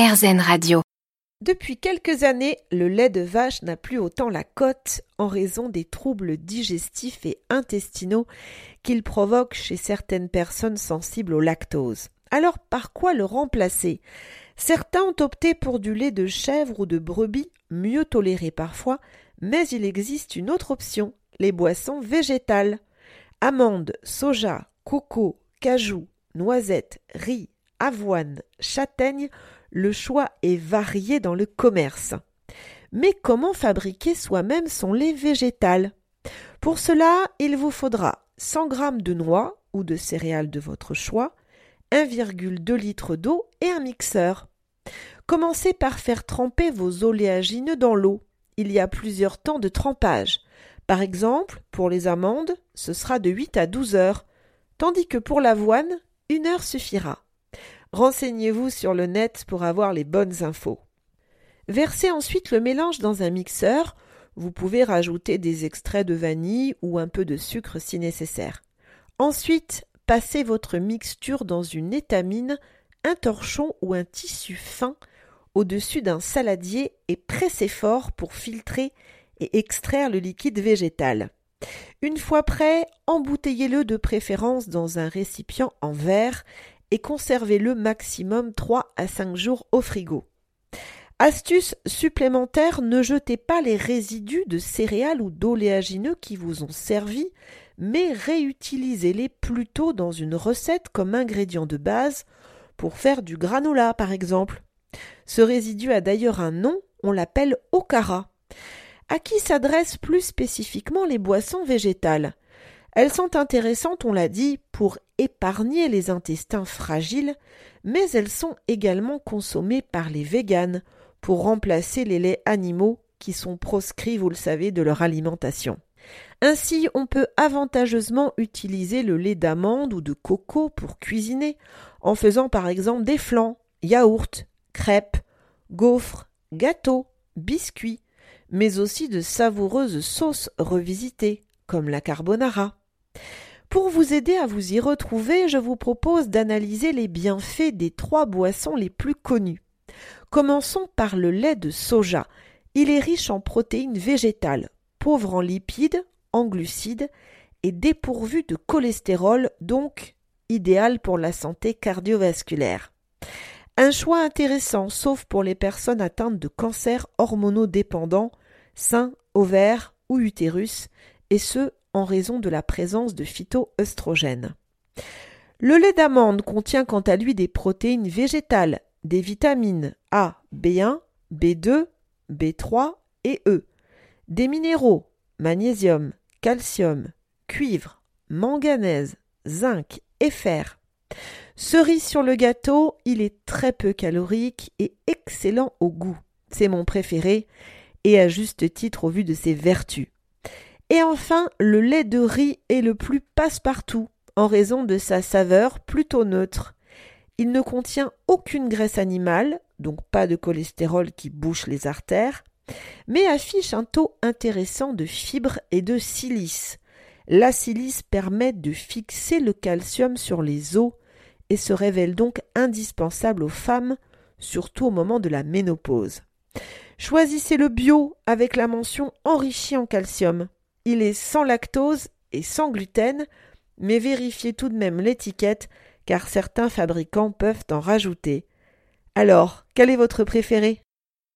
RZN Radio. Depuis quelques années, le lait de vache n'a plus autant la cote en raison des troubles digestifs et intestinaux qu'il provoque chez certaines personnes sensibles au lactose. Alors par quoi le remplacer? Certains ont opté pour du lait de chèvre ou de brebis, mieux toléré parfois, mais il existe une autre option, les boissons végétales. Amandes, soja, coco, cajou, noisettes, riz, avoine, châtaigne le choix est varié dans le commerce. Mais comment fabriquer soi-même son lait végétal? Pour cela, il vous faudra 100 g de noix ou de céréales de votre choix, 1,2 litre d'eau et un mixeur. Commencez par faire tremper vos oléagineux dans l'eau. Il y a plusieurs temps de trempage. Par exemple, pour les amandes, ce sera de 8 à 12 heures, tandis que pour l'avoine, une heure suffira. Renseignez-vous sur le net pour avoir les bonnes infos. Versez ensuite le mélange dans un mixeur. Vous pouvez rajouter des extraits de vanille ou un peu de sucre si nécessaire. Ensuite, passez votre mixture dans une étamine, un torchon ou un tissu fin au-dessus d'un saladier et pressez fort pour filtrer et extraire le liquide végétal. Une fois prêt, embouteillez-le de préférence dans un récipient en verre et conservez-le maximum 3 à 5 jours au frigo. Astuce supplémentaire, ne jetez pas les résidus de céréales ou d'oléagineux qui vous ont servi, mais réutilisez-les plutôt dans une recette comme ingrédient de base pour faire du granola par exemple. Ce résidu a d'ailleurs un nom, on l'appelle okara. À qui s'adressent plus spécifiquement les boissons végétales elles sont intéressantes, on l'a dit, pour épargner les intestins fragiles, mais elles sont également consommées par les véganes pour remplacer les laits animaux qui sont proscrits, vous le savez, de leur alimentation. Ainsi, on peut avantageusement utiliser le lait d'amande ou de coco pour cuisiner, en faisant par exemple des flans, yaourts, crêpes, gaufres, gâteaux, biscuits, mais aussi de savoureuses sauces revisitées, comme la carbonara. Pour vous aider à vous y retrouver, je vous propose d'analyser les bienfaits des trois boissons les plus connues. Commençons par le lait de soja. Il est riche en protéines végétales, pauvre en lipides, en glucides et dépourvu de cholestérol, donc idéal pour la santé cardiovasculaire. Un choix intéressant, sauf pour les personnes atteintes de cancers hormonodépendants, sein, ovaire ou utérus, et ce en raison de la présence de phytoœstrogènes. Le lait d'amande contient quant à lui des protéines végétales, des vitamines A, B1, B2, B3 et E, des minéraux, magnésium, calcium, cuivre, manganèse, zinc et fer. Cerise sur le gâteau, il est très peu calorique et excellent au goût. C'est mon préféré et à juste titre au vu de ses vertus. Et enfin, le lait de riz est le plus passe-partout, en raison de sa saveur plutôt neutre. Il ne contient aucune graisse animale, donc pas de cholestérol qui bouche les artères, mais affiche un taux intéressant de fibres et de silice. La silice permet de fixer le calcium sur les os et se révèle donc indispensable aux femmes, surtout au moment de la ménopause. Choisissez le bio avec la mention enrichi en calcium. Il est sans lactose et sans gluten, mais vérifiez tout de même l'étiquette car certains fabricants peuvent en rajouter. Alors, quel est votre préféré?